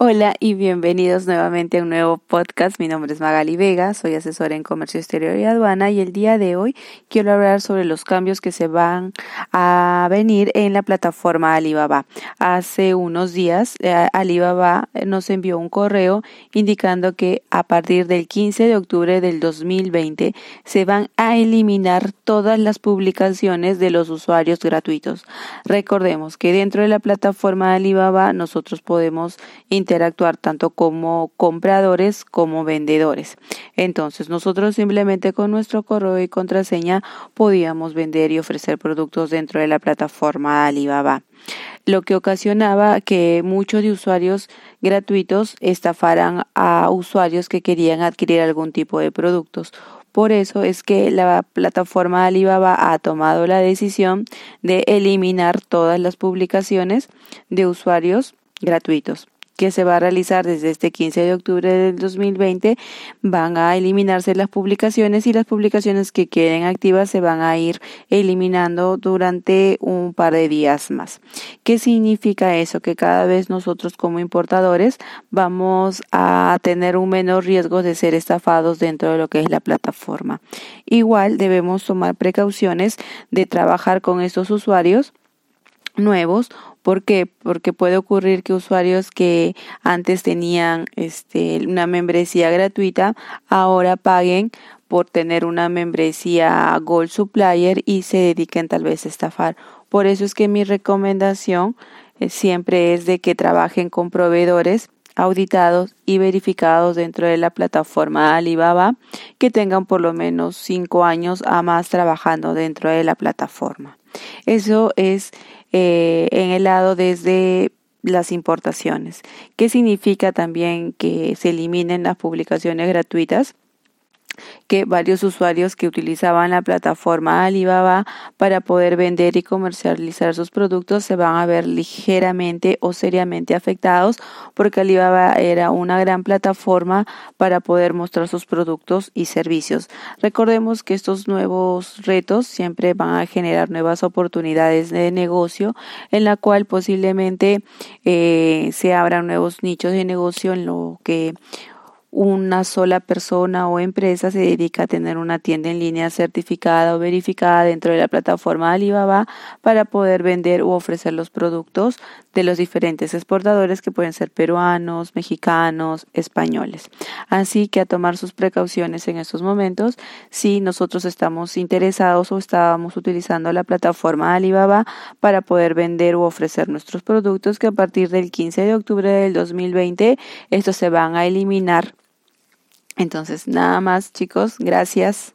Hola y bienvenidos nuevamente a un nuevo podcast. Mi nombre es Magali Vega, soy asesora en comercio exterior y aduana y el día de hoy quiero hablar sobre los cambios que se van a venir en la plataforma Alibaba. Hace unos días eh, Alibaba nos envió un correo indicando que a partir del 15 de octubre del 2020 se van a eliminar todas las publicaciones de los usuarios gratuitos. Recordemos que dentro de la plataforma Alibaba nosotros podemos interactuar tanto como compradores como vendedores. Entonces nosotros simplemente con nuestro correo y contraseña podíamos vender y ofrecer productos dentro de la plataforma Alibaba lo que ocasionaba que muchos de usuarios gratuitos estafaran a usuarios que querían adquirir algún tipo de productos. Por eso es que la plataforma Alibaba ha tomado la decisión de eliminar todas las publicaciones de usuarios gratuitos que se va a realizar desde este 15 de octubre del 2020 van a eliminarse las publicaciones y las publicaciones que queden activas se van a ir eliminando durante un par de días más. ¿Qué significa eso? Que cada vez nosotros como importadores vamos a tener un menor riesgo de ser estafados dentro de lo que es la plataforma. Igual debemos tomar precauciones de trabajar con estos usuarios nuevos ¿Por qué? Porque puede ocurrir que usuarios que antes tenían este, una membresía gratuita ahora paguen por tener una membresía Gold Supplier y se dediquen tal vez a estafar. Por eso es que mi recomendación eh, siempre es de que trabajen con proveedores auditados y verificados dentro de la plataforma Alibaba que tengan por lo menos cinco años a más trabajando dentro de la plataforma. Eso es eh, en el lado desde las importaciones. ¿Qué significa también que se eliminen las publicaciones gratuitas? Que varios usuarios que utilizaban la plataforma Alibaba para poder vender y comercializar sus productos se van a ver ligeramente o seriamente afectados porque Alibaba era una gran plataforma para poder mostrar sus productos y servicios. Recordemos que estos nuevos retos siempre van a generar nuevas oportunidades de negocio en la cual posiblemente eh, se abran nuevos nichos de negocio en lo que una sola persona o empresa se dedica a tener una tienda en línea certificada o verificada dentro de la plataforma Alibaba para poder vender u ofrecer los productos de los diferentes exportadores que pueden ser peruanos, mexicanos, españoles. Así que a tomar sus precauciones en estos momentos si nosotros estamos interesados o estábamos utilizando la plataforma Alibaba para poder vender u ofrecer nuestros productos que a partir del 15 de octubre del 2020 estos se van a eliminar entonces, nada más chicos, gracias.